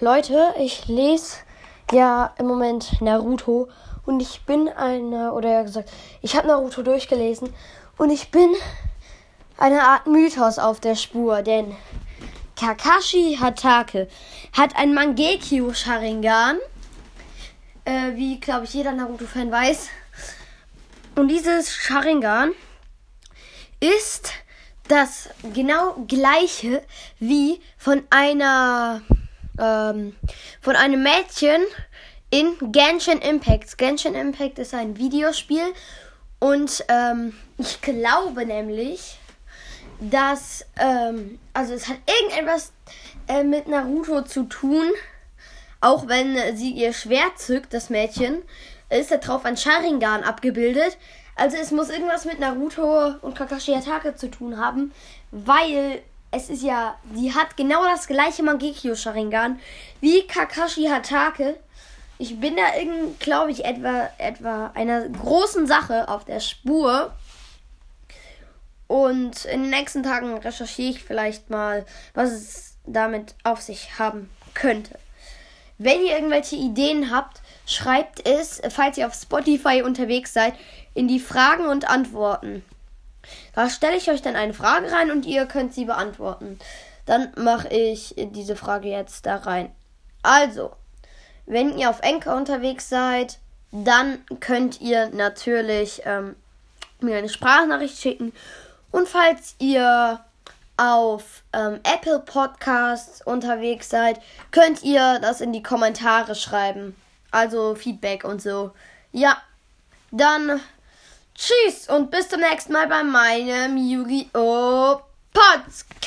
Leute, ich lese ja im Moment Naruto und ich bin eine, oder ja gesagt, ich habe Naruto durchgelesen und ich bin eine Art Mythos auf der Spur, denn Kakashi Hatake hat ein Mangekyo Sharingan, äh, wie glaube ich jeder Naruto-Fan weiß. Und dieses Sharingan ist das genau gleiche wie von einer ähm, von einem Mädchen in Genshin Impact. Genshin Impact ist ein Videospiel und ähm, ich glaube nämlich, dass ähm, also es hat irgendetwas äh, mit Naruto zu tun, auch wenn sie ihr Schwert zückt, das Mädchen, ist da drauf ein Sharingan abgebildet. Also es muss irgendwas mit Naruto und Kakashi Hatake zu tun haben, weil es ist ja, sie hat genau das gleiche Mangekyo Sharingan wie Kakashi Hatake. Ich bin da irgend, glaube ich, etwa, etwa einer großen Sache auf der Spur. Und in den nächsten Tagen recherchiere ich vielleicht mal, was es damit auf sich haben könnte. Wenn ihr irgendwelche Ideen habt, schreibt es, falls ihr auf Spotify unterwegs seid, in die Fragen und Antworten. Da stelle ich euch dann eine Frage rein und ihr könnt sie beantworten. Dann mache ich diese Frage jetzt da rein. Also, wenn ihr auf Enker unterwegs seid, dann könnt ihr natürlich ähm, mir eine Sprachnachricht schicken. Und falls ihr auf ähm, Apple Podcasts unterwegs seid, könnt ihr das in die Kommentare schreiben. Also Feedback und so. Ja, dann tschüss und bis zum nächsten Mal bei meinem Yu-Gi-Oh! Podcast.